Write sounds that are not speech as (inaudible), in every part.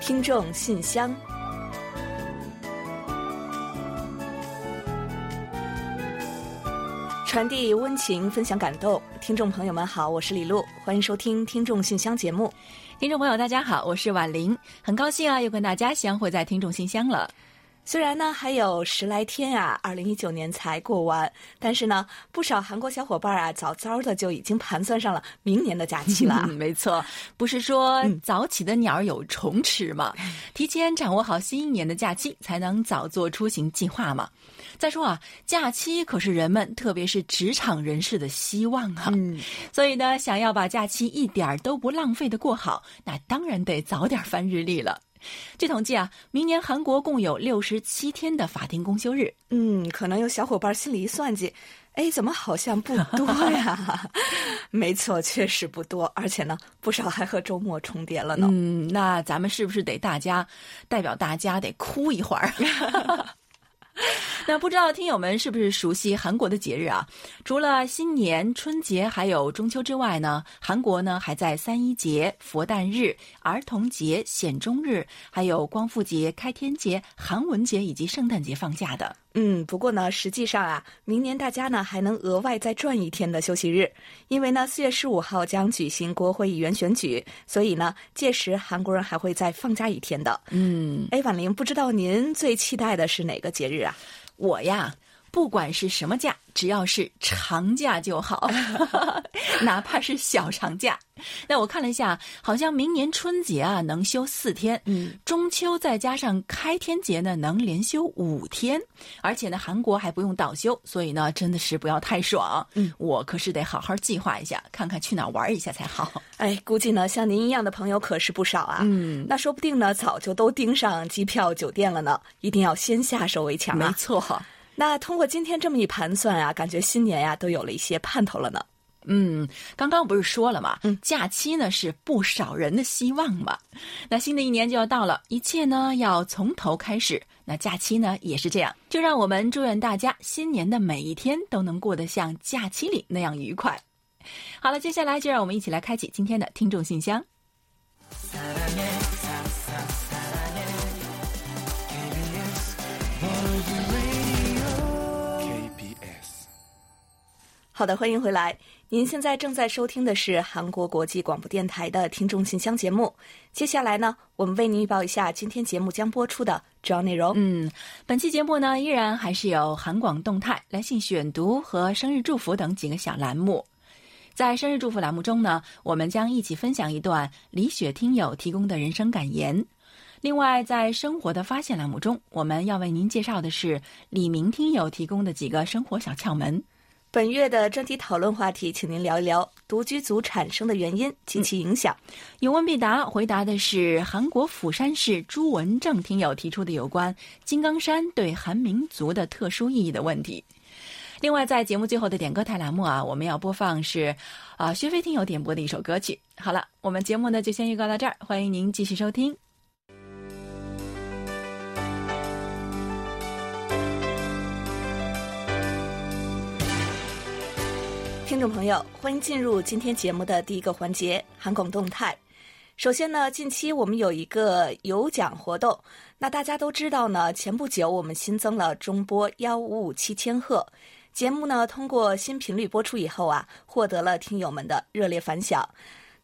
听众信箱，传递温情，分享感动。听众朋友们好，我是李璐，欢迎收听《听众信箱》节目。听众朋友大家好，我是婉玲，很高兴啊，又跟大家相会在《听众信箱》了。虽然呢还有十来天啊，二零一九年才过完，但是呢，不少韩国小伙伴啊，早早的就已经盘算上了明年的假期了。(laughs) 没错，不是说早起的鸟有虫吃吗？提前掌握好新一年的假期，才能早做出行计划嘛。再说啊，假期可是人们，特别是职场人士的希望啊。嗯，所以呢，想要把假期一点都不浪费的过好，那当然得早点翻日历了。据统计啊，明年韩国共有六十七天的法定公休日。嗯，可能有小伙伴心里一算计，哎，怎么好像不多呀？(laughs) 没错，确实不多，而且呢，不少还和周末重叠了呢。嗯，那咱们是不是得大家代表大家得哭一会儿？(laughs) (laughs) 那不知道听友们是不是熟悉韩国的节日啊？除了新年、春节还有中秋之外呢，韩国呢还在三一节、佛诞日、儿童节、显忠日，还有光复节、开天节、韩文节以及圣诞节放假的。嗯，不过呢，实际上啊，明年大家呢还能额外再赚一天的休息日，因为呢四月十五号将举行国会议员选举，所以呢届时韩国人还会再放假一天的。嗯，哎，婉玲，不知道您最期待的是哪个节日啊？我呀，不管是什么假，只要是长假就好，(laughs) 哪怕是小长假。那我看了一下，好像明年春节啊能休四天，嗯，中秋再加上开天节呢，能连休五天，而且呢韩国还不用倒休，所以呢真的是不要太爽。嗯，我可是得好好计划一下，看看去哪玩一下才好。哎，估计呢像您一样的朋友可是不少啊。嗯，那说不定呢早就都盯上机票、酒店了呢，一定要先下手为强啊。没错。那通过今天这么一盘算啊，感觉新年呀都有了一些盼头了呢。嗯，刚刚不是说了嘛，嗯，假期呢是不少人的希望嘛。那新的一年就要到了，一切呢要从头开始。那假期呢也是这样，就让我们祝愿大家新年的每一天都能过得像假期里那样愉快。好了，接下来就让我们一起来开启今天的听众信箱。好的，欢迎回来。您现在正在收听的是韩国国际广播电台的听众信箱节目。接下来呢，我们为您预报一下今天节目将播出的主要内容。嗯，本期节目呢，依然还是有韩广动态、来信选读和生日祝福等几个小栏目。在生日祝福栏目中呢，我们将一起分享一段李雪听友提供的人生感言。另外，在生活的发现栏目中，我们要为您介绍的是李明听友提供的几个生活小窍门。本月的专题讨论话题，请您聊一聊独居族产生的原因及其影响。有问必答，回答的是韩国釜山市朱文正听友提出的有关金刚山对韩民族的特殊意义的问题。另外，在节目最后的点歌台栏目啊，我们要播放是啊薛飞听友点播的一首歌曲。好了，我们节目呢就先预告到这儿，欢迎您继续收听。听众朋友，欢迎进入今天节目的第一个环节——韩广动态。首先呢，近期我们有一个有奖活动。那大家都知道呢，前不久我们新增了中波幺五五七千赫节目呢，通过新频率播出以后啊，获得了听友们的热烈反响。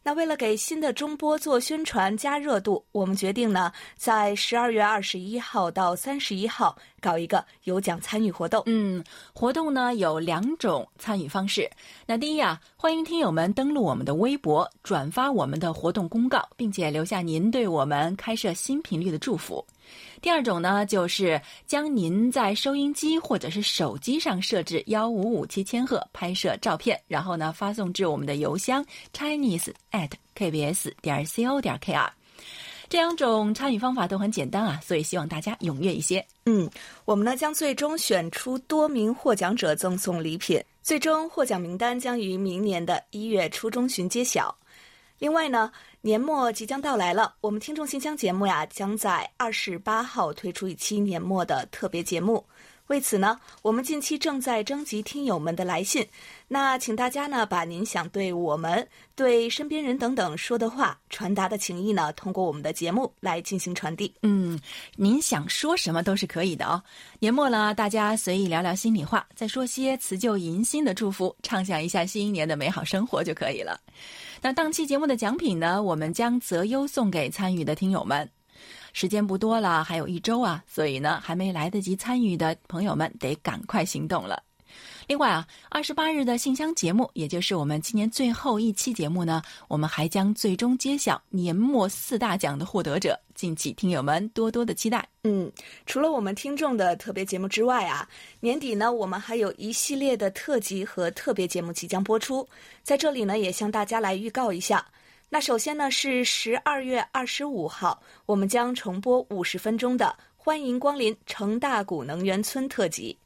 那为了给新的中波做宣传加热度，我们决定呢，在十二月二十一号到三十一号搞一个有奖参与活动。嗯，活动呢有两种参与方式。那第一啊，欢迎听友们登录我们的微博，转发我们的活动公告，并且留下您对我们开设新频率的祝福。第二种呢，就是将您在收音机或者是手机上设置幺五五七千赫拍摄照片，然后呢发送至我们的邮箱 chinese at kbs 点 co 点 kr。这两种参与方法都很简单啊，所以希望大家踊跃一些。嗯，我们呢将最终选出多名获奖者赠送礼品，最终获奖名单将于明年的一月初中旬揭晓。另外呢，年末即将到来了，我们听众信箱节目呀，将在二十八号推出一期年末的特别节目。为此呢，我们近期正在征集听友们的来信。那请大家呢，把您想对我们、对身边人等等说的话、传达的情谊呢，通过我们的节目来进行传递。嗯，您想说什么都是可以的哦。年末了，大家随意聊聊心里话，再说些辞旧迎新的祝福，畅想一下新一年的美好生活就可以了。那当期节目的奖品呢，我们将择优送给参与的听友们。时间不多了，还有一周啊，所以呢，还没来得及参与的朋友们得赶快行动了。另外啊，二十八日的信箱节目，也就是我们今年最后一期节目呢，我们还将最终揭晓年末四大奖的获得者，敬请听友们多多的期待。嗯，除了我们听众的特别节目之外啊，年底呢，我们还有一系列的特辑和特别节目即将播出，在这里呢，也向大家来预告一下。那首先呢，是十二月二十五号，我们将重播五十分钟的《欢迎光临成大谷能源村》特辑。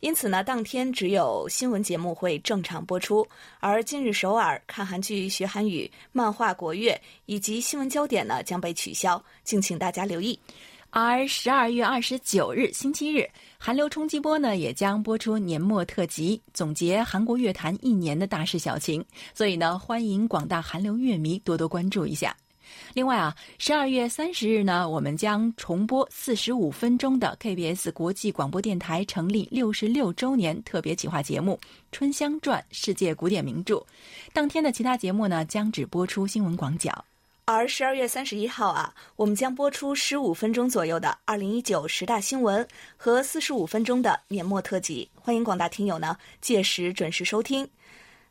因此呢，当天只有新闻节目会正常播出，而今日首尔看韩剧学韩语、漫画国乐以及新闻焦点呢将被取消，敬请大家留意。而十二月二十九日星期日，韩流冲击波呢也将播出年末特辑，总结韩国乐坛一年的大事小情。所以呢，欢迎广大韩流乐迷多多关注一下。另外啊，十二月三十日呢，我们将重播四十五分钟的 KBS 国际广播电台成立六十六周年特别企划节目《春香传：世界古典名著》。当天的其他节目呢，将只播出新闻广角。而十二月三十一号啊，我们将播出十五分钟左右的二零一九十大新闻和四十五分钟的年末特辑，欢迎广大听友呢届时准时收听。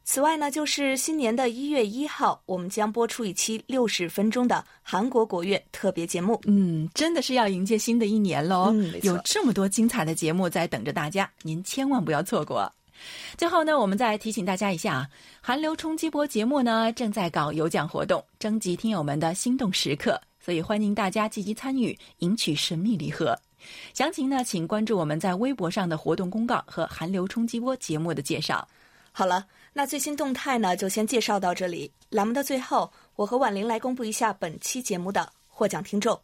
此外呢，就是新年的一月一号，我们将播出一期六十分钟的韩国国乐特别节目。嗯，真的是要迎接新的一年喽！嗯，有这么多精彩的节目在等着大家，您千万不要错过。最后呢，我们再提醒大家一下啊，韩流冲击波节目呢正在搞有奖活动，征集听友们的心动时刻，所以欢迎大家积极参与，赢取神秘礼盒。详情呢，请关注我们在微博上的活动公告和韩流冲击波节目的介绍。好了，那最新动态呢就先介绍到这里。栏目的最后，我和婉玲来公布一下本期节目的获奖听众。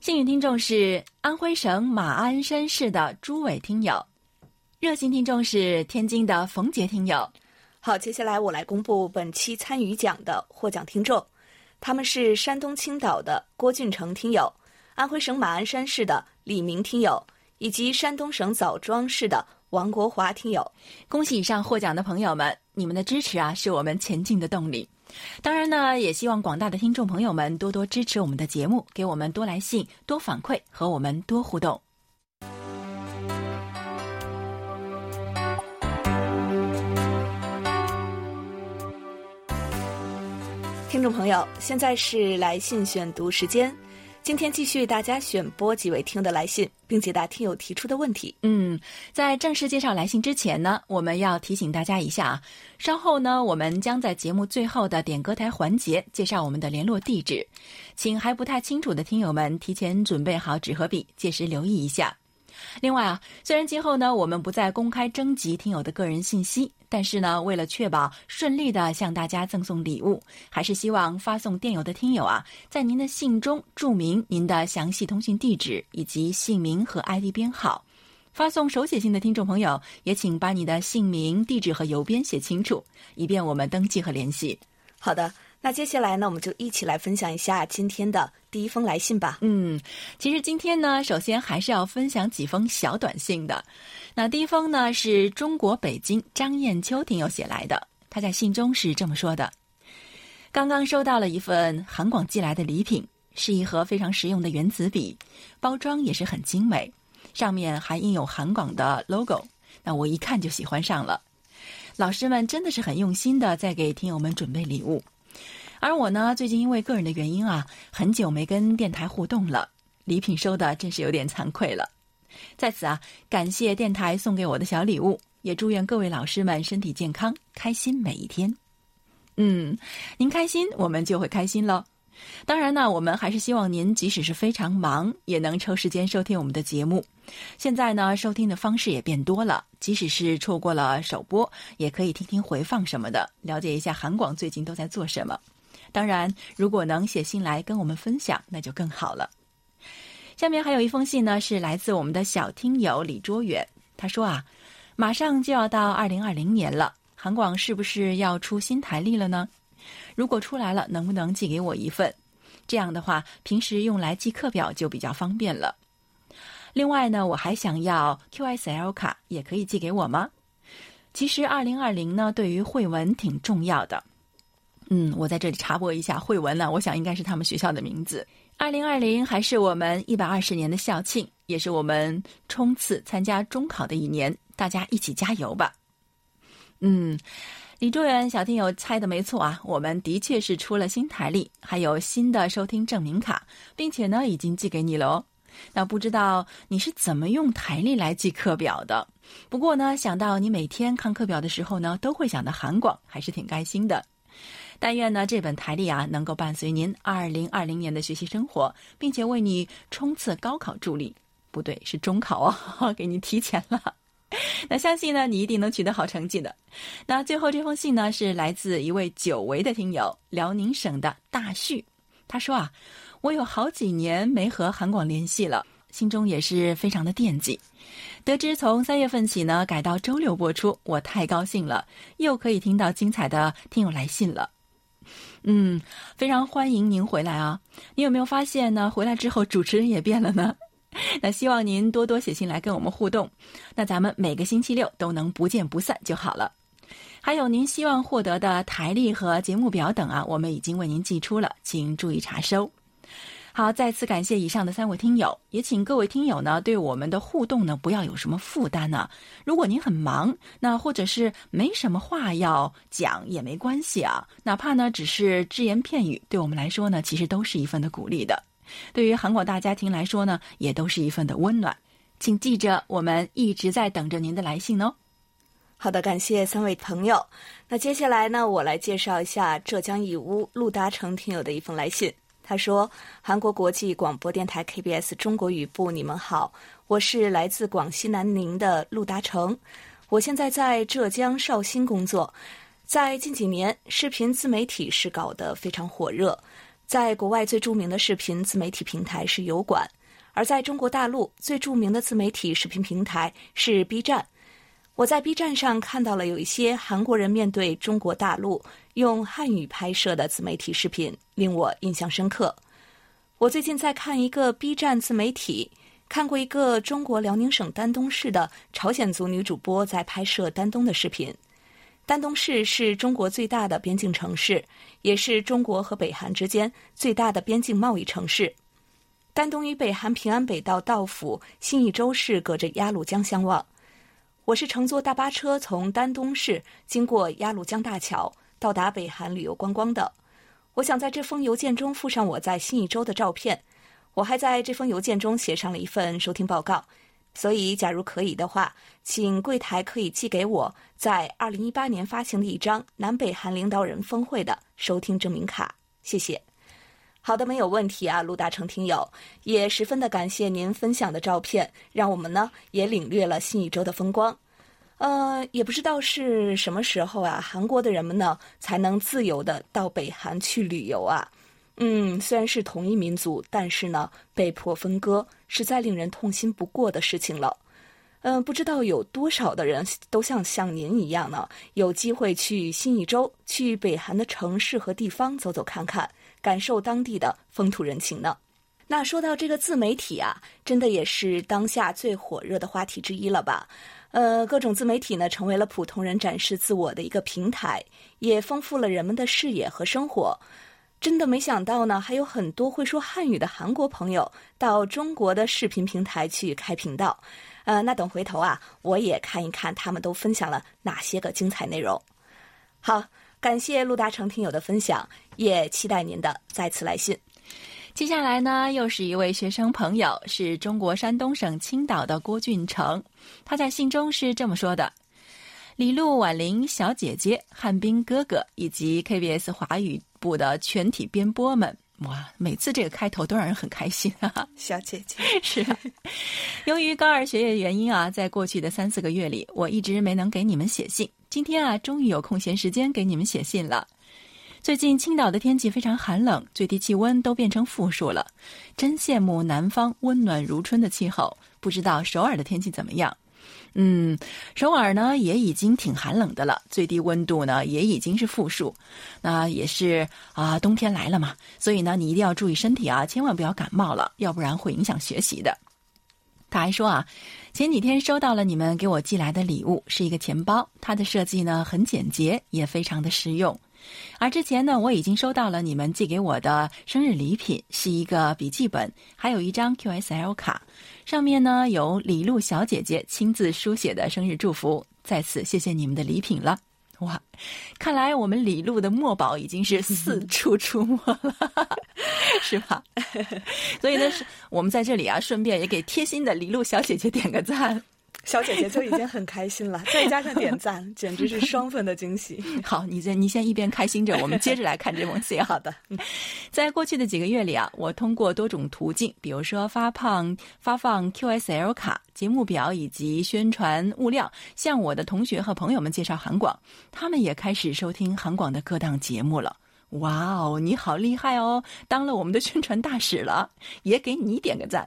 幸运听众是安徽省马鞍山市的朱伟听友，热心听众是天津的冯杰听友。好，接下来我来公布本期参与奖的获奖听众，他们是山东青岛的郭俊成听友、安徽省马鞍山市的李明听友，以及山东省枣庄市的王国华听友。恭喜以上获奖的朋友们，你们的支持啊，是我们前进的动力。当然呢，也希望广大的听众朋友们多多支持我们的节目，给我们多来信、多反馈，和我们多互动。听众朋友，现在是来信选读时间。今天继续为大家选播几位听友的来信，并解答听友提出的问题。嗯，在正式介绍来信之前呢，我们要提醒大家一下啊，稍后呢，我们将在节目最后的点歌台环节介绍我们的联络地址，请还不太清楚的听友们提前准备好纸和笔，届时留意一下。另外啊，虽然今后呢，我们不再公开征集听友的个人信息。但是呢，为了确保顺利的向大家赠送礼物，还是希望发送电邮的听友啊，在您的信中注明您的详细通讯地址以及姓名和 ID 编号。发送手写信的听众朋友，也请把你的姓名、地址和邮编写清楚，以便我们登记和联系。好的。那接下来呢，我们就一起来分享一下今天的第一封来信吧。嗯，其实今天呢，首先还是要分享几封小短信的。那第一封呢，是中国北京张艳秋听友写来的，他在信中是这么说的：刚刚收到了一份韩广寄来的礼品，是一盒非常实用的原子笔，包装也是很精美，上面还印有韩广的 logo。那我一看就喜欢上了。老师们真的是很用心的在给听友们准备礼物。而我呢，最近因为个人的原因啊，很久没跟电台互动了，礼品收的真是有点惭愧了。在此啊，感谢电台送给我的小礼物，也祝愿各位老师们身体健康，开心每一天。嗯，您开心，我们就会开心喽。当然呢，我们还是希望您即使是非常忙，也能抽时间收听我们的节目。现在呢，收听的方式也变多了，即使是错过了首播，也可以听听回放什么的，了解一下韩广最近都在做什么。当然，如果能写信来跟我们分享，那就更好了。下面还有一封信呢，是来自我们的小听友李卓远。他说啊，马上就要到二零二零年了，韩广是不是要出新台历了呢？如果出来了，能不能寄给我一份？这样的话，平时用来记课表就比较方便了。另外呢，我还想要 QSL 卡，也可以寄给我吗？其实二零二零呢，对于慧文挺重要的。嗯，我在这里插播一下，慧文呢，我想应该是他们学校的名字。二零二零还是我们一百二十年的校庆，也是我们冲刺参加中考的一年，大家一起加油吧。嗯，李卓远小听友猜的没错啊，我们的确是出了新台历，还有新的收听证明卡，并且呢，已经寄给你了哦。那不知道你是怎么用台历来记课表的？不过呢，想到你每天看课表的时候呢，都会想到韩广，还是挺开心的。但愿呢，这本台历啊，能够伴随您二零二零年的学习生活，并且为你冲刺高考助力。不对，是中考哦，(laughs) 给你提前了。(laughs) 那相信呢，你一定能取得好成绩的。那最后这封信呢，是来自一位久违的听友，辽宁省的大旭。他说啊，我有好几年没和韩广联系了，心中也是非常的惦记。得知从三月份起呢，改到周六播出，我太高兴了，又可以听到精彩的听友来信了。嗯，非常欢迎您回来啊！你有没有发现呢？回来之后主持人也变了呢？(laughs) 那希望您多多写信来跟我们互动，那咱们每个星期六都能不见不散就好了。还有您希望获得的台历和节目表等啊，我们已经为您寄出了，请注意查收。好，再次感谢以上的三位听友，也请各位听友呢对我们的互动呢不要有什么负担呢。如果您很忙，那或者是没什么话要讲也没关系啊，哪怕呢只是只言片语，对我们来说呢其实都是一份的鼓励的。对于韩国大家庭来说呢，也都是一份的温暖。请记着，我们一直在等着您的来信哦。好的，感谢三位朋友。那接下来呢，我来介绍一下浙江义乌陆达成听友的一封来信。他说：“韩国国际广播电台 KBS 中国语部，你们好，我是来自广西南宁的陆达成，我现在在浙江绍兴工作。在近几年，视频自媒体是搞得非常火热，在国外最著名的视频自媒体平台是油管，而在中国大陆最著名的自媒体视频平台是 B 站。”我在 B 站上看到了有一些韩国人面对中国大陆用汉语拍摄的自媒体视频，令我印象深刻。我最近在看一个 B 站自媒体，看过一个中国辽宁省丹东市的朝鲜族女主播在拍摄丹东的视频。丹东市是中国最大的边境城市，也是中国和北韩之间最大的边境贸易城市。丹东与北韩平安北道道府新义州市隔着鸭绿江相望。我是乘坐大巴车从丹东市经过鸭绿江大桥到达北韩旅游观光的。我想在这封邮件中附上我在新义州的照片。我还在这封邮件中写上了一份收听报告。所以，假如可以的话，请柜台可以寄给我在二零一八年发行的一张南北韩领导人峰会的收听证明卡。谢谢。好的，没有问题啊，陆大成听友，也十分的感谢您分享的照片，让我们呢也领略了新一周的风光。呃，也不知道是什么时候啊，韩国的人们呢才能自由的到北韩去旅游啊？嗯，虽然是同一民族，但是呢被迫分割，实在令人痛心不过的事情了。嗯，不知道有多少的人都像像您一样呢，有机会去新一周，去北韩的城市和地方走走看看。感受当地的风土人情呢？那说到这个自媒体啊，真的也是当下最火热的话题之一了吧？呃，各种自媒体呢，成为了普通人展示自我的一个平台，也丰富了人们的视野和生活。真的没想到呢，还有很多会说汉语的韩国朋友到中国的视频平台去开频道。呃，那等回头啊，我也看一看他们都分享了哪些个精彩内容。好。感谢陆达成听友的分享，也期待您的再次来信。接下来呢，又是一位学生朋友，是中国山东省青岛的郭俊成。他在信中是这么说的：“李璐、婉玲小姐姐、汉斌哥哥以及 KBS 华语部的全体编播们，哇，每次这个开头都让人很开心啊！(laughs) 小姐姐 (laughs) 是。由于高二学业原因啊，在过去的三四个月里，我一直没能给你们写信。”今天啊，终于有空闲时间给你们写信了。最近青岛的天气非常寒冷，最低气温都变成负数了，真羡慕南方温暖如春的气候。不知道首尔的天气怎么样？嗯，首尔呢也已经挺寒冷的了，最低温度呢也已经是负数，那也是啊，冬天来了嘛，所以呢你一定要注意身体啊，千万不要感冒了，要不然会影响学习的。(laughs) 他还说啊，前几天收到了你们给我寄来的礼物，是一个钱包，它的设计呢很简洁，也非常的实用。而之前呢，我已经收到了你们寄给我的生日礼品，是一个笔记本，还有一张 QSL 卡，上面呢有李璐小姐姐亲自书写的生日祝福。在此谢谢你们的礼品了。哇，看来我们李璐的墨宝已经是四 (laughs) 处出没了，是吧？(laughs) 所以呢，是我们在这里啊，顺便也给贴心的李璐小姐姐点个赞。小姐姐就已经很开心了，(laughs) 再加上点赞，简直是双份的惊喜。(laughs) 好，你先你先一边开心着，我们接着来看这封信。(laughs) 好的，在过去的几个月里啊，我通过多种途径，比如说发放发放 QSL 卡、节目表以及宣传物料，向我的同学和朋友们介绍韩广，他们也开始收听韩广的各档节目了。哇哦，你好厉害哦，当了我们的宣传大使了，也给你点个赞。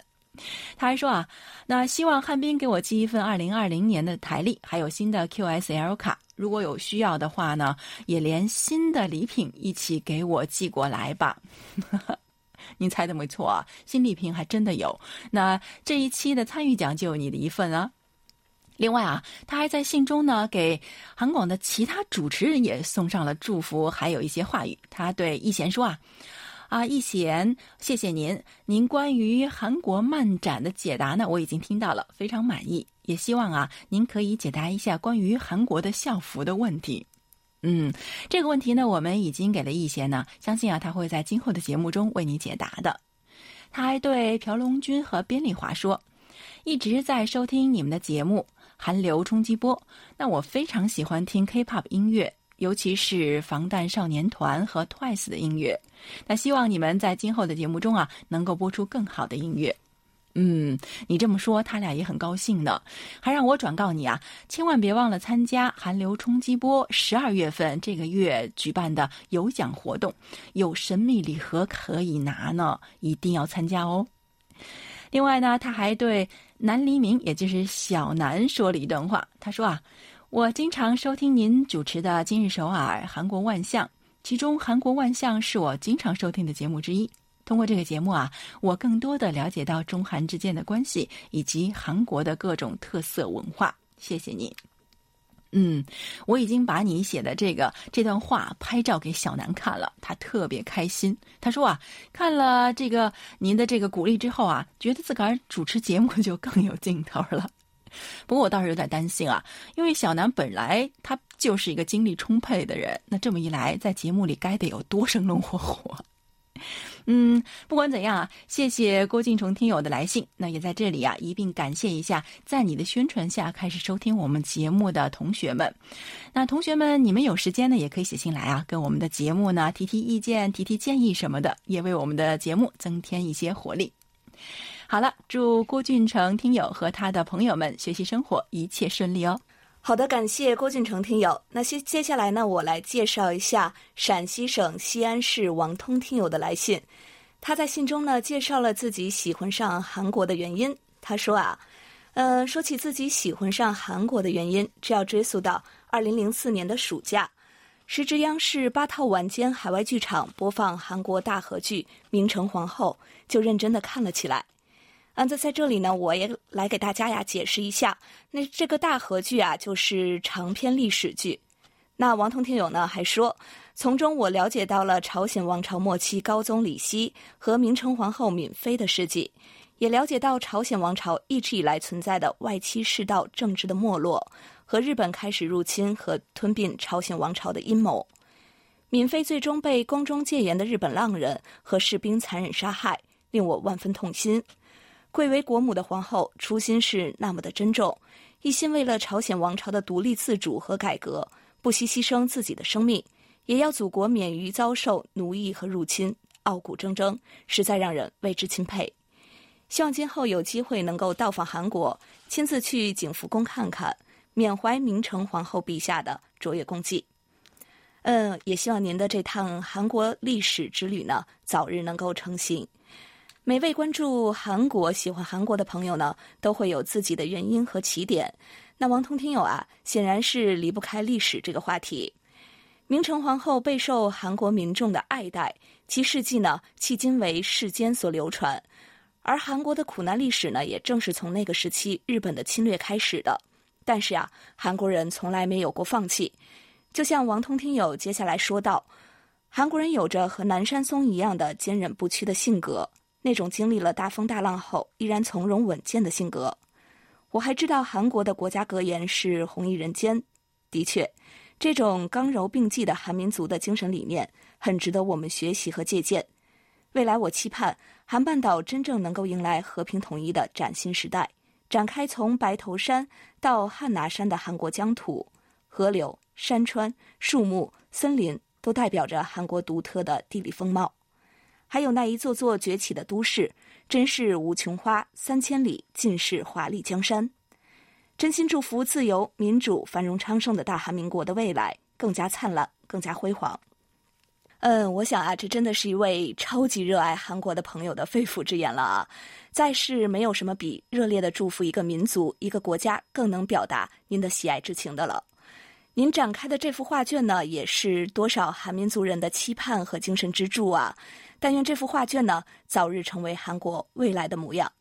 他还说啊，那希望汉斌给我寄一份二零二零年的台历，还有新的 QSL 卡，如果有需要的话呢，也连新的礼品一起给我寄过来吧。(laughs) 您猜的没错啊，新礼品还真的有。那这一期的参与奖就有你的一份啊。另外啊，他还在信中呢，给韩广的其他主持人也送上了祝福，还有一些话语。他对易贤说啊。啊，易贤，谢谢您。您关于韩国漫展的解答呢，我已经听到了，非常满意。也希望啊，您可以解答一下关于韩国的校服的问题。嗯，这个问题呢，我们已经给了易贤呢，相信啊，他会在今后的节目中为你解答的。他还对朴龙君和边丽华说，一直在收听你们的节目《韩流冲击波》，那我非常喜欢听 K-pop 音乐。尤其是防弹少年团和 Twice 的音乐，那希望你们在今后的节目中啊，能够播出更好的音乐。嗯，你这么说，他俩也很高兴呢，还让我转告你啊，千万别忘了参加韩流冲击波十二月份这个月举办的有奖活动，有神秘礼盒可以拿呢，一定要参加哦。另外呢，他还对南黎明，也就是小南说了一段话，他说啊。我经常收听您主持的《今日首尔》《韩国万象》，其中《韩国万象》是我经常收听的节目之一。通过这个节目啊，我更多的了解到中韩之间的关系以及韩国的各种特色文化。谢谢你。嗯，我已经把你写的这个这段话拍照给小南看了，他特别开心。他说啊，看了这个您的这个鼓励之后啊，觉得自个儿主持节目就更有劲头了。不过我倒是有点担心啊，因为小南本来他就是一个精力充沛的人，那这么一来，在节目里该得有多生龙活虎。(laughs) 嗯，不管怎样啊，谢谢郭敬崇听友的来信，那也在这里啊一并感谢一下，在你的宣传下开始收听我们节目的同学们。那同学们，你们有时间呢，也可以写信来啊，跟我们的节目呢提提意见、提提建议什么的，也为我们的节目增添一些活力。好了，祝郭俊成听友和他的朋友们学习生活一切顺利哦。好的，感谢郭俊成听友。那接接下来呢，我来介绍一下陕西省西安市王通听友的来信。他在信中呢，介绍了自己喜欢上韩国的原因。他说啊，呃，说起自己喜欢上韩国的原因，这要追溯到二零零四年的暑假，时值央视八套晚间海外剧场播放韩国大合剧《明成皇后》，就认真的看了起来。嗯，在在这里呢，我也来给大家呀解释一下。那这个大合剧啊，就是长篇历史剧。那王彤听友呢还说，从中我了解到了朝鲜王朝末期高宗李熙和明成皇后敏妃的事迹，也了解到朝鲜王朝一直以来存在的外戚世道政治的没落和日本开始入侵和吞并朝鲜王朝的阴谋。敏妃最终被宫中戒严的日本浪人和士兵残忍杀害，令我万分痛心。贵为国母的皇后，初心是那么的珍重，一心为了朝鲜王朝的独立自主和改革，不惜牺牲自己的生命，也要祖国免于遭受奴役和入侵，傲骨铮铮，实在让人为之钦佩。希望今后有机会能够到访韩国，亲自去景福宫看看，缅怀明成皇后陛下的卓越功绩。嗯，也希望您的这趟韩国历史之旅呢，早日能够成行。每位关注韩国、喜欢韩国的朋友呢，都会有自己的原因和起点。那王通听友啊，显然是离不开历史这个话题。明成皇后备受韩国民众的爱戴，其事迹呢，迄今为世间所流传。而韩国的苦难历史呢，也正是从那个时期日本的侵略开始的。但是呀，韩国人从来没有过放弃。就像王通听友接下来说到，韩国人有着和南山松一样的坚韧不屈的性格，那种经历了大风大浪后依然从容稳健的性格。我还知道韩国的国家格言是“弘毅人间”。的确，这种刚柔并济的韩民族的精神理念很值得我们学习和借鉴。未来，我期盼韩半岛真正能够迎来和平统一的崭新时代，展开从白头山到汉拿山的韩国疆土，河流。山川、树木、森林都代表着韩国独特的地理风貌，还有那一座座崛起的都市，真是无穷花三千里，尽是华丽江山。真心祝福自由、民主、繁荣昌盛的大韩民国的未来更加灿烂、更加辉煌。嗯，我想啊，这真的是一位超级热爱韩国的朋友的肺腑之言了啊！在世没有什么比热烈的祝福一个民族、一个国家更能表达您的喜爱之情的了。您展开的这幅画卷呢，也是多少韩民族人的期盼和精神支柱啊！但愿这幅画卷呢，早日成为韩国未来的模样。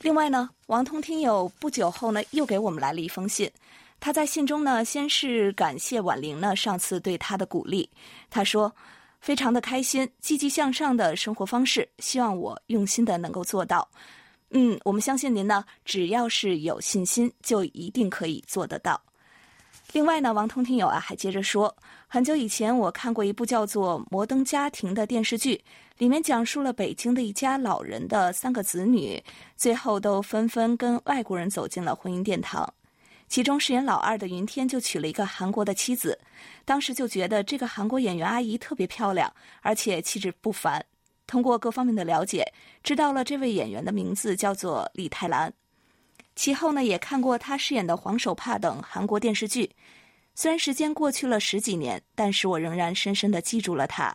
另外呢，王通听友不久后呢，又给我们来了一封信。他在信中呢，先是感谢婉玲呢上次对他的鼓励，他说非常的开心，积极向上的生活方式，希望我用心的能够做到。嗯，我们相信您呢，只要是有信心，就一定可以做得到。另外呢，王通听友啊还接着说，很久以前我看过一部叫做《摩登家庭》的电视剧，里面讲述了北京的一家老人的三个子女，最后都纷纷跟外国人走进了婚姻殿堂。其中饰演老二的云天就娶了一个韩国的妻子，当时就觉得这个韩国演员阿姨特别漂亮，而且气质不凡。通过各方面的了解，知道了这位演员的名字叫做李泰兰。其后呢，也看过他饰演的《黄手帕》等韩国电视剧。虽然时间过去了十几年，但是我仍然深深的记住了他。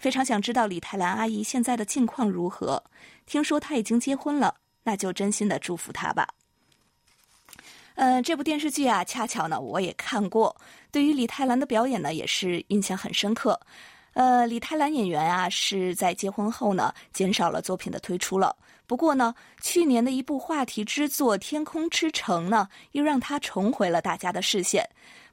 非常想知道李泰兰阿姨现在的近况如何。听说她已经结婚了，那就真心的祝福她吧。嗯，这部电视剧啊，恰巧呢我也看过。对于李泰兰的表演呢，也是印象很深刻。呃，李泰兰演员啊，是在结婚后呢，减少了作品的推出了。不过呢，去年的一部话题之作《天空之城》呢，又让他重回了大家的视线。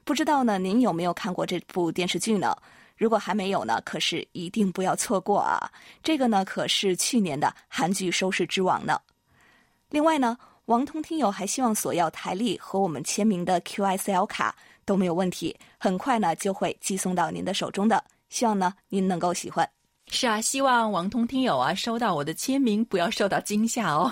不知道呢，您有没有看过这部电视剧呢？如果还没有呢，可是一定不要错过啊！这个呢，可是去年的韩剧收视之王呢。另外呢，王通听友还希望索要台历和我们签名的 QSL 卡都没有问题，很快呢就会寄送到您的手中的。希望呢您能够喜欢。是啊，希望王通听友啊收到我的签名，不要受到惊吓哦。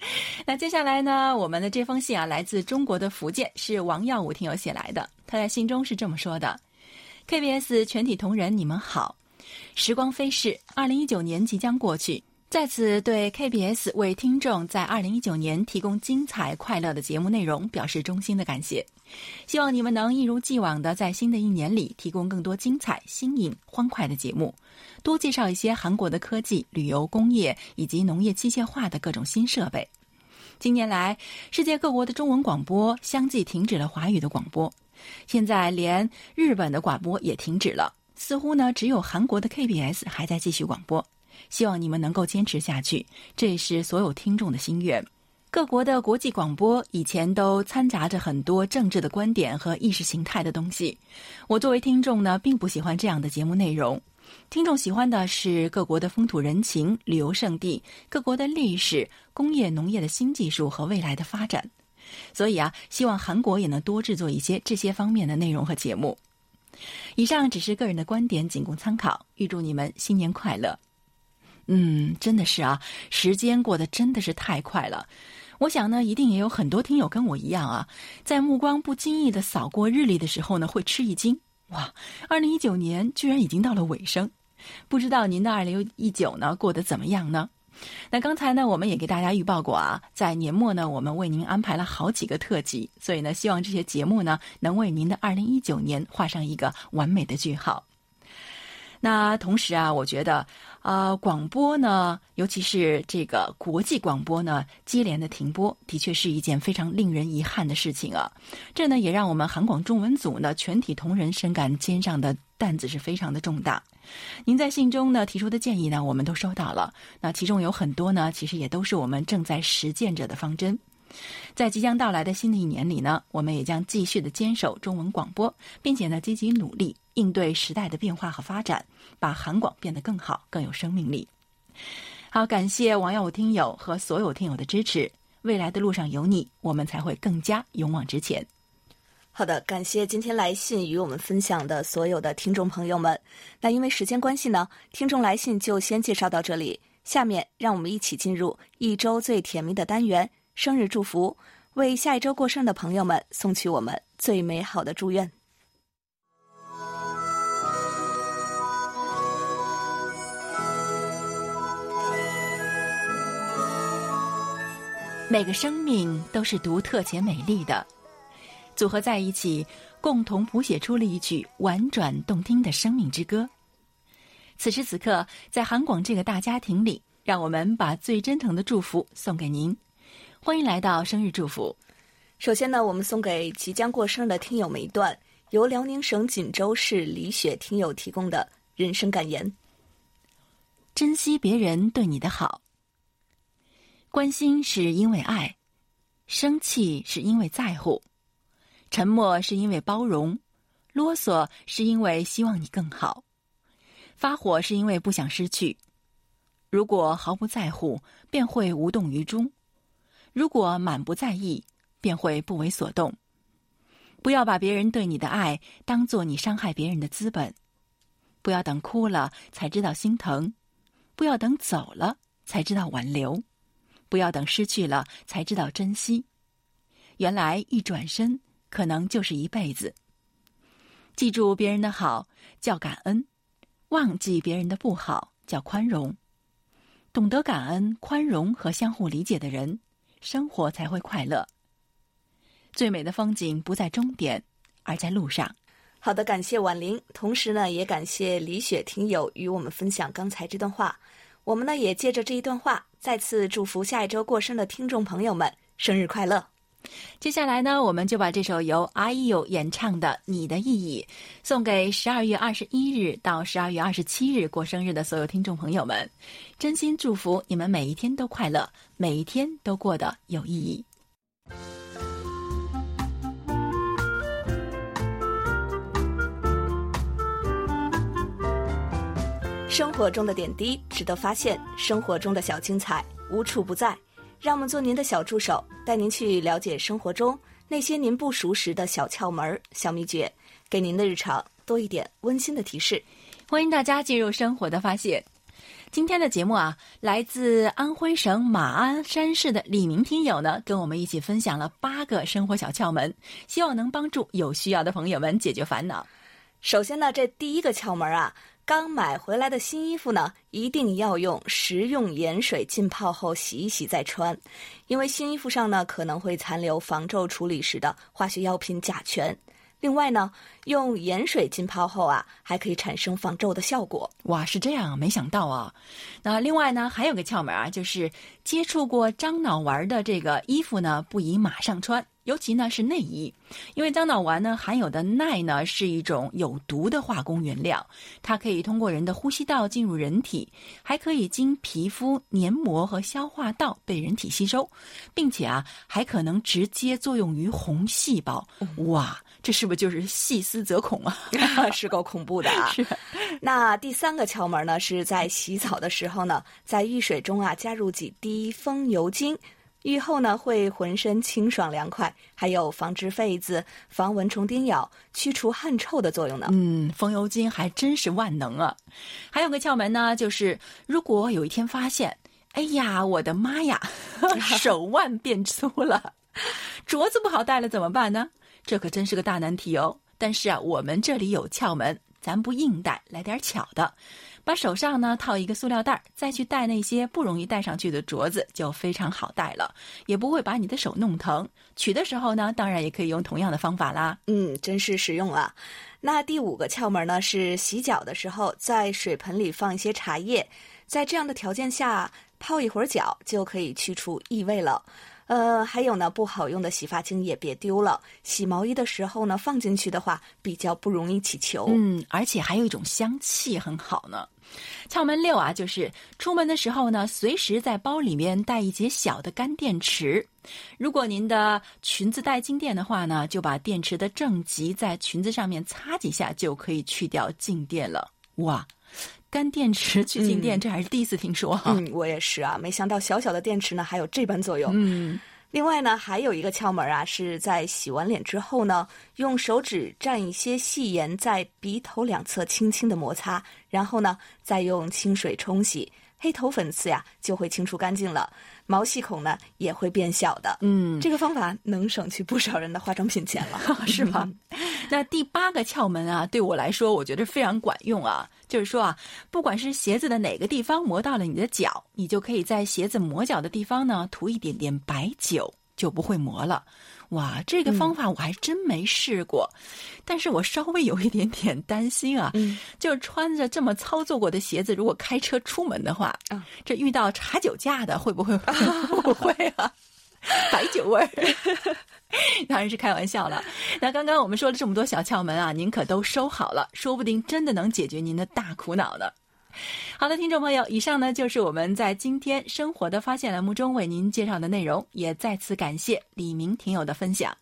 (laughs) 那接下来呢，我们的这封信啊，来自中国的福建，是王耀武听友写来的。他在信中是这么说的：“KBS 全体同仁，你们好！时光飞逝，二零一九年即将过去，在此对 KBS 为听众在二零一九年提供精彩快乐的节目内容表示衷心的感谢。希望你们能一如既往的在新的一年里提供更多精彩、新颖、欢快的节目。”多介绍一些韩国的科技、旅游、工业以及农业机械化的各种新设备。近年来，世界各国的中文广播相继停止了华语的广播，现在连日本的广播也停止了。似乎呢，只有韩国的 KBS 还在继续广播。希望你们能够坚持下去，这也是所有听众的心愿。各国的国际广播以前都掺杂着很多政治的观点和意识形态的东西。我作为听众呢，并不喜欢这样的节目内容。听众喜欢的是各国的风土人情、旅游胜地、各国的历史、工业、农业的新技术和未来的发展，所以啊，希望韩国也能多制作一些这些方面的内容和节目。以上只是个人的观点，仅供参考。预祝你们新年快乐！嗯，真的是啊，时间过得真的是太快了。我想呢，一定也有很多听友跟我一样啊，在目光不经意的扫过日历的时候呢，会吃一惊。哇，二零一九年居然已经到了尾声，不知道您的二零一九呢过得怎么样呢？那刚才呢，我们也给大家预报过啊，在年末呢，我们为您安排了好几个特辑，所以呢，希望这些节目呢，能为您的二零一九年画上一个完美的句号。那同时啊，我觉得，呃，广播呢，尤其是这个国际广播呢，接连的停播，的确是一件非常令人遗憾的事情啊。这呢，也让我们韩广中文组呢，全体同仁深感肩上的担子是非常的重大。您在信中呢提出的建议呢，我们都收到了。那其中有很多呢，其实也都是我们正在实践着的方针。在即将到来的新的一年里呢，我们也将继续的坚守中文广播，并且呢，积极努力。应对时代的变化和发展，把韩广变得更好、更有生命力。好，感谢网友听友和所有听友的支持。未来的路上有你，我们才会更加勇往直前。好的，感谢今天来信与我们分享的所有的听众朋友们。那因为时间关系呢，听众来信就先介绍到这里。下面让我们一起进入一周最甜蜜的单元——生日祝福，为下一周过生的朋友们送去我们最美好的祝愿。每个生命都是独特且美丽的，组合在一起，共同谱写出了一曲婉转动听的生命之歌。此时此刻，在韩广这个大家庭里，让我们把最真诚的祝福送给您。欢迎来到生日祝福。首先呢，我们送给即将过生日的听友们一段由辽宁省锦州市李雪听友提供的人生感言：珍惜别人对你的好。关心是因为爱，生气是因为在乎，沉默是因为包容，啰嗦是因为希望你更好，发火是因为不想失去。如果毫不在乎，便会无动于衷；如果满不在意，便会不为所动。不要把别人对你的爱当做你伤害别人的资本，不要等哭了才知道心疼，不要等走了才知道挽留。不要等失去了才知道珍惜，原来一转身可能就是一辈子。记住别人的好叫感恩，忘记别人的不好叫宽容。懂得感恩、宽容和相互理解的人，生活才会快乐。最美的风景不在终点，而在路上。好的，感谢婉玲，同时呢，也感谢李雪听友与我们分享刚才这段话。我们呢，也借着这一段话。再次祝福下一周过生的听众朋友们生日快乐！接下来呢，我们就把这首由 IU 演唱的《你的意义》送给十二月二十一日到十二月二十七日过生日的所有听众朋友们，真心祝福你们每一天都快乐，每一天都过得有意义。生活中的点滴值得发现，生活中的小精彩无处不在。让我们做您的小助手，带您去了解生活中那些您不熟识的小窍门、小秘诀，给您的日常多一点温馨的提示。欢迎大家进入生活的发现。今天的节目啊，来自安徽省马鞍山市的李明听友呢，跟我们一起分享了八个生活小窍门，希望能帮助有需要的朋友们解决烦恼。首先呢，这第一个窍门啊。刚买回来的新衣服呢，一定要用食用盐水浸泡后洗一洗再穿，因为新衣服上呢可能会残留防皱处理时的化学药品甲醛。另外呢，用盐水浸泡后啊，还可以产生防皱的效果。哇，是这样，没想到啊。那另外呢，还有个窍门啊，就是接触过樟脑丸的这个衣服呢，不宜马上穿。尤其呢是内衣，因为樟脑丸呢含有的氖呢是一种有毒的化工原料，它可以通过人的呼吸道进入人体，还可以经皮肤黏膜和消化道被人体吸收，并且啊还可能直接作用于红细胞。哇，这是不是就是细思则恐啊？(laughs) 是够恐怖的啊！(laughs) 是。那第三个窍门呢，是在洗澡的时候呢，在浴水中啊加入几滴风油精。浴后呢，会浑身清爽凉快，还有防治痱子、防蚊虫叮咬、驱除汗臭的作用呢。嗯，风油精还真是万能啊！还有个窍门呢，就是如果有一天发现，哎呀，我的妈呀，(laughs) 手腕变粗了，镯子不好戴了，怎么办呢？这可真是个大难题哦。但是啊，我们这里有窍门，咱不硬戴，来点巧的。把手上呢套一个塑料袋儿，再去戴那些不容易戴上去的镯子，就非常好戴了，也不会把你的手弄疼。取的时候呢，当然也可以用同样的方法啦。嗯，真是实用啊。那第五个窍门呢是洗脚的时候，在水盆里放一些茶叶，在这样的条件下泡一会儿脚，就可以去除异味了。呃，还有呢，不好用的洗发精也别丢了。洗毛衣的时候呢，放进去的话比较不容易起球。嗯，而且还有一种香气很好呢。窍门六啊，就是出门的时候呢，随时在包里面带一节小的干电池。如果您的裙子带静电的话呢，就把电池的正极在裙子上面擦几下，就可以去掉静电了。哇！干电池去静电，这还是第一次听说哈。嗯，我也是啊，没想到小小的电池呢还有这般作用。嗯，另外呢，还有一个窍门啊，是在洗完脸之后呢，用手指蘸一些细盐，在鼻头两侧轻轻的摩擦，然后呢，再用清水冲洗，黑头粉刺呀就会清除干净了。毛细孔呢也会变小的，嗯，这个方法能省去不少人的化妆品钱了，(laughs) 是吗？那第八个窍门啊，对我来说，我觉得非常管用啊。就是说啊，不管是鞋子的哪个地方磨到了你的脚，你就可以在鞋子磨脚的地方呢涂一点点白酒，就不会磨了。哇，这个方法我还真没试过，但是我稍微有一点点担心啊，就是穿着这么操作过的鞋子，如果开车出门的话，这遇到查酒驾的会不会 (laughs) 不会啊？白酒味儿，(laughs) 当然是开玩笑了。那刚刚我们说了这么多小窍门啊，您可都收好了，说不定真的能解决您的大苦恼呢。好的，听众朋友，以上呢就是我们在今天《生活的发现》栏目中为您介绍的内容，也再次感谢李明听友的分享。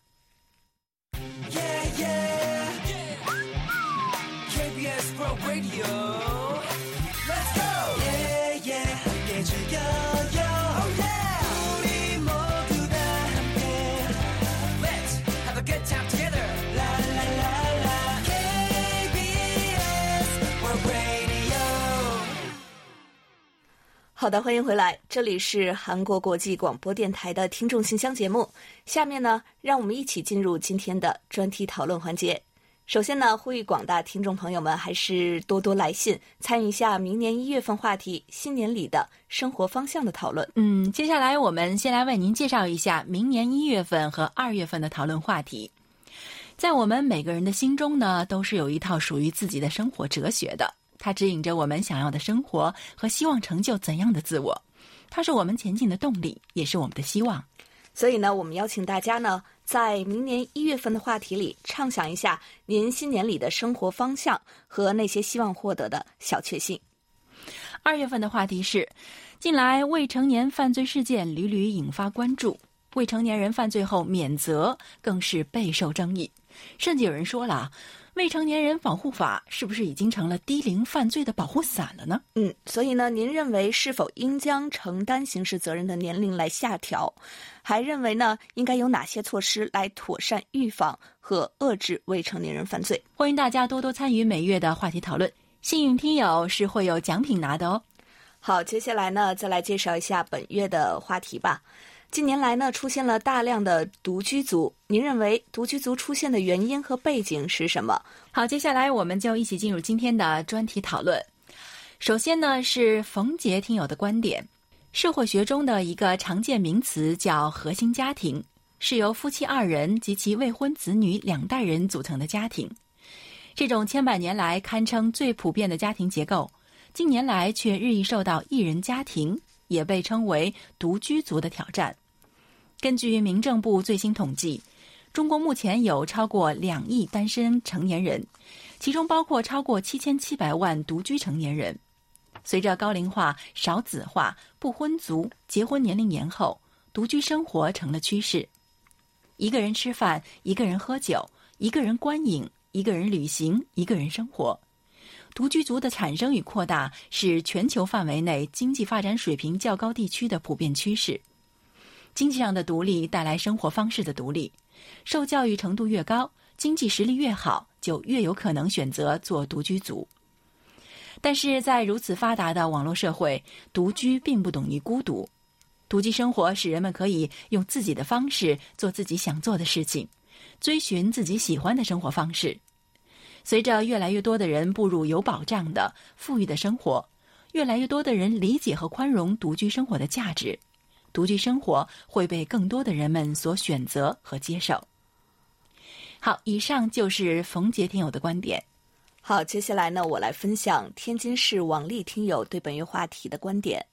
好的，欢迎回来，这里是韩国国际广播电台的听众信箱节目。下面呢，让我们一起进入今天的专题讨论环节。首先呢，呼吁广大听众朋友们还是多多来信，参与一下明年一月份话题“新年里的生活方向”的讨论。嗯，接下来我们先来为您介绍一下明年一月份和二月份的讨论话题。在我们每个人的心中呢，都是有一套属于自己的生活哲学的。它指引着我们想要的生活和希望成就怎样的自我，它是我们前进的动力，也是我们的希望。所以呢，我们邀请大家呢，在明年一月份的话题里，畅想一下您新年里的生活方向和那些希望获得的小确幸。二月份的话题是：近来未成年犯罪事件屡屡引发关注，未成年人犯罪后免责更是备受争议，甚至有人说了。未成年人保护法是不是已经成了低龄犯罪的保护伞了呢？嗯，所以呢，您认为是否应将承担刑事责任的年龄来下调？还认为呢，应该有哪些措施来妥善预防和遏制未成年人犯罪？欢迎大家多多参与每月的话题讨论，幸运听友是会有奖品拿的哦。好，接下来呢，再来介绍一下本月的话题吧。近年来呢，出现了大量的独居族。您认为独居族出现的原因和背景是什么？好，接下来我们就一起进入今天的专题讨论。首先呢，是冯杰听友的观点：社会学中的一个常见名词叫核心家庭，是由夫妻二人及其未婚子女两代人组成的家庭。这种千百年来堪称最普遍的家庭结构，近年来却日益受到一人家庭。也被称为独居族的挑战。根据民政部最新统计，中国目前有超过两亿单身成年人，其中包括超过七千七百万独居成年人。随着高龄化、少子化、不婚族结婚年龄延后，独居生活成了趋势。一个人吃饭，一个人喝酒，一个人观影，一个人旅行，一个人生活。独居族的产生与扩大是全球范围内经济发展水平较高地区的普遍趋势。经济上的独立带来生活方式的独立，受教育程度越高，经济实力越好，就越有可能选择做独居族。但是在如此发达的网络社会，独居并不等于孤独。独居生活使人们可以用自己的方式做自己想做的事情，追寻自己喜欢的生活方式。随着越来越多的人步入有保障的富裕的生活，越来越多的人理解和宽容独居生活的价值，独居生活会被更多的人们所选择和接受。好，以上就是冯杰听友的观点。好，接下来呢，我来分享天津市王丽听友对本月话题的观点。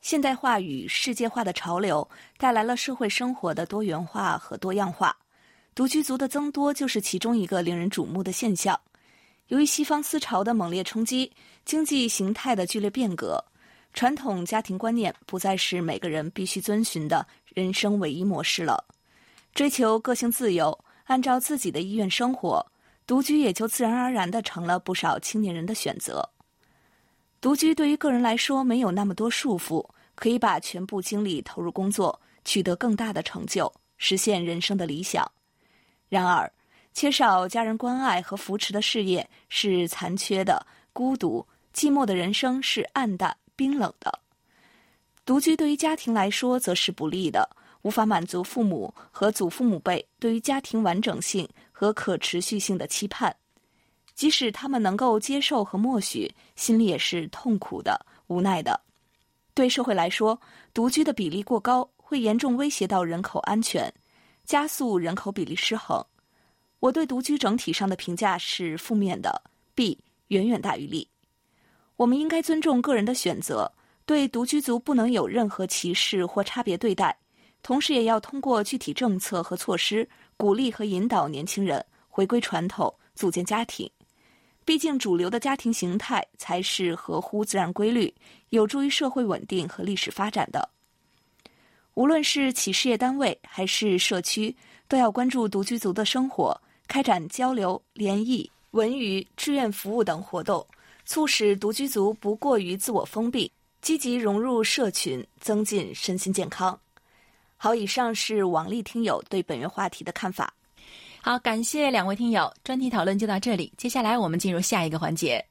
现代化与世界化的潮流带来了社会生活的多元化和多样化，独居族的增多就是其中一个令人瞩目的现象。由于西方思潮的猛烈冲击，经济形态的剧烈变革，传统家庭观念不再是每个人必须遵循的人生唯一模式了。追求个性自由，按照自己的意愿生活，独居也就自然而然的成了不少青年人的选择。独居对于个人来说没有那么多束缚，可以把全部精力投入工作，取得更大的成就，实现人生的理想。然而，缺少家人关爱和扶持的事业是残缺的、孤独、寂寞的人生是暗淡、冰冷的。独居对于家庭来说则是不利的，无法满足父母和祖父母辈对于家庭完整性和可持续性的期盼。即使他们能够接受和默许，心里也是痛苦的、无奈的。对社会来说，独居的比例过高，会严重威胁到人口安全，加速人口比例失衡。我对独居整体上的评价是负面的，弊远远大于利。我们应该尊重个人的选择，对独居族不能有任何歧视或差别对待，同时也要通过具体政策和措施，鼓励和引导年轻人回归传统，组建家庭。毕竟，主流的家庭形态才是合乎自然规律、有助于社会稳定和历史发展的。无论是企事业单位还是社区，都要关注独居族的生活，开展交流、联谊、文娱、志愿服务等活动，促使独居族不过于自我封闭，积极融入社群，增进身心健康。好，以上是王丽听友对本月话题的看法。好，感谢两位听友，专题讨论就到这里。接下来我们进入下一个环节。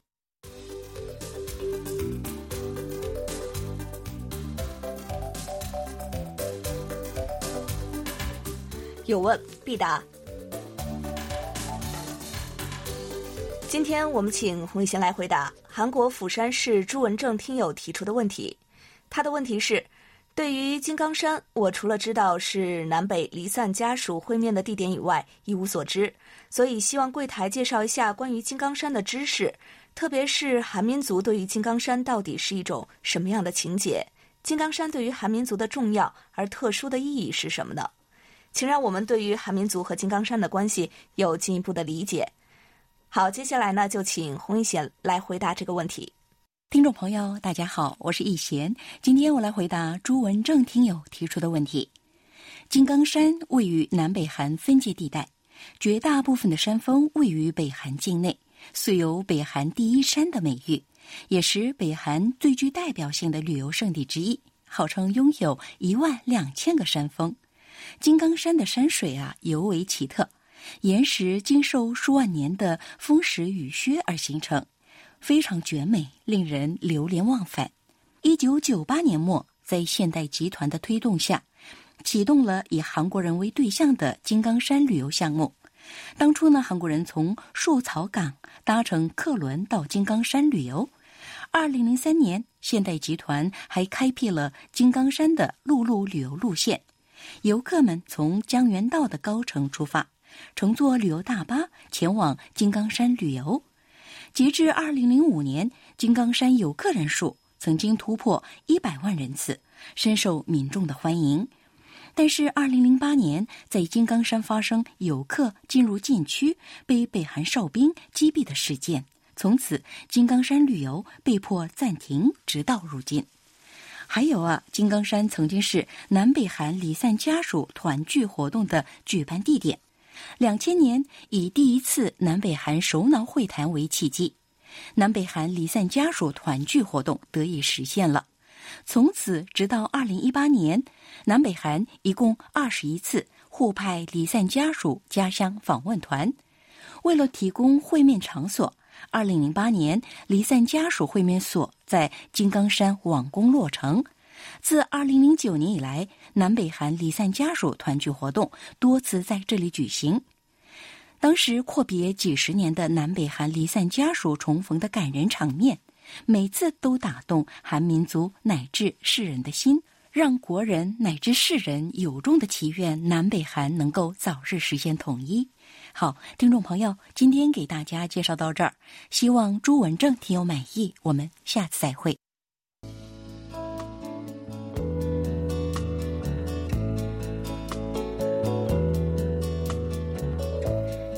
有问必答。今天我们请洪雨贤来回答韩国釜山市朱文正听友提出的问题。他的问题是。对于金刚山，我除了知道是南北离散家属会面的地点以外，一无所知。所以希望柜台介绍一下关于金刚山的知识，特别是韩民族对于金刚山到底是一种什么样的情节？金刚山对于韩民族的重要而特殊的意义是什么呢？请让我们对于韩民族和金刚山的关系有进一步的理解。好，接下来呢，就请洪一贤来回答这个问题。听众朋友，大家好，我是易贤。今天我来回答朱文正听友提出的问题。金刚山位于南北韩分界地带，绝大部分的山峰位于北韩境内，素有“北韩第一山”的美誉，也是北韩最具代表性的旅游胜地之一，号称拥有一万两千个山峰。金刚山的山水啊尤为奇特，岩石经受数万年的风蚀雨削而形成。非常绝美，令人流连忘返。一九九八年末，在现代集团的推动下，启动了以韩国人为对象的金刚山旅游项目。当初呢，韩国人从树草港搭乘客轮到金刚山旅游。二零零三年，现代集团还开辟了金刚山的陆路旅游路线，游客们从江原道的高城出发，乘坐旅游大巴前往金刚山旅游。截至二零零五年，金刚山游客人数曾经突破一百万人次，深受民众的欢迎。但是，二零零八年在金刚山发生游客进入禁区被北韩哨兵击毙的事件，从此金刚山旅游被迫暂停，直到如今。还有啊，金刚山曾经是南北韩离散家属团聚活动的举办地点。两千年以第一次南北韩首脑会谈为契机，南北韩离散家属团聚活动得以实现了。从此直到二零一八年，南北韩一共二十一次互派离散家属家乡访问团。为了提供会面场所，二零零八年离散家属会面所在金刚山网工落成。自2009年以来，南北韩离散家属团聚活动多次在这里举行。当时阔别几十年的南北韩离散家属重逢的感人场面，每次都打动韩民族乃至世人的心，让国人乃至世人由衷的祈愿南北韩能够早日实现统一。好，听众朋友，今天给大家介绍到这儿，希望朱文正听友满意。我们下次再会。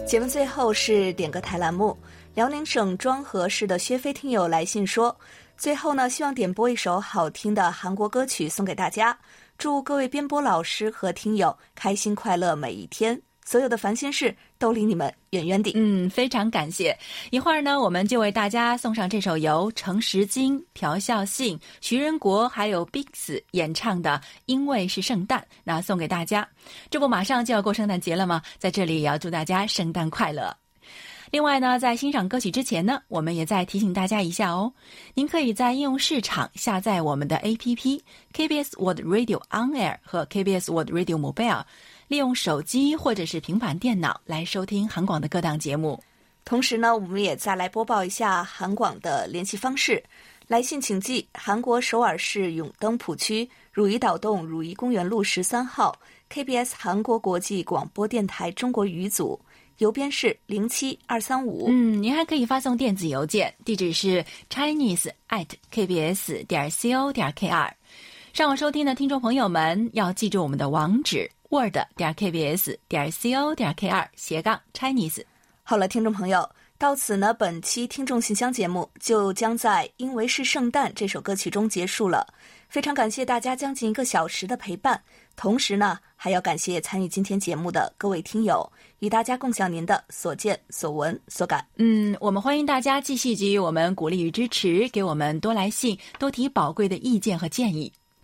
节目最后是点歌台栏目，辽宁省庄河市的薛飞听友来信说，最后呢，希望点播一首好听的韩国歌曲送给大家，祝各位编播老师和听友开心快乐每一天。所有的烦心事都离你们远远的。嗯，非常感谢。一会儿呢，我们就为大家送上这首由程时金、朴孝信、徐仁国还有 Bix 演唱的《因为是圣诞》，那送给大家。这不马上就要过圣诞节了吗？在这里也要祝大家圣诞快乐。另外呢，在欣赏歌曲之前呢，我们也再提醒大家一下哦，您可以在应用市场下载我们的 APP KBS World Radio On Air 和 KBS World Radio Mobile。利用手机或者是平板电脑来收听韩广的各档节目。同时呢，我们也再来播报一下韩广的联系方式：来信请寄韩国首尔市永登浦区汝矣岛洞汝矣公园路十三号 KBS 韩国国际广播电台中国语组，邮编是零七二三五。嗯，您还可以发送电子邮件，地址是 chinese at kbs 点 co 点 kr。上网收听的听众朋友们要记住我们的网址。Word 点 kbs 点 co 点 kr 斜杠 Chinese。好了，听众朋友，到此呢，本期听众信箱节目就将在《因为是圣诞》这首歌曲中结束了。非常感谢大家将近一个小时的陪伴，同时呢，还要感谢参与今天节目的各位听友，与大家共享您的所见所闻所感。嗯，我们欢迎大家继续给予我们鼓励与支持，给我们多来信，多提宝贵的意见和建议。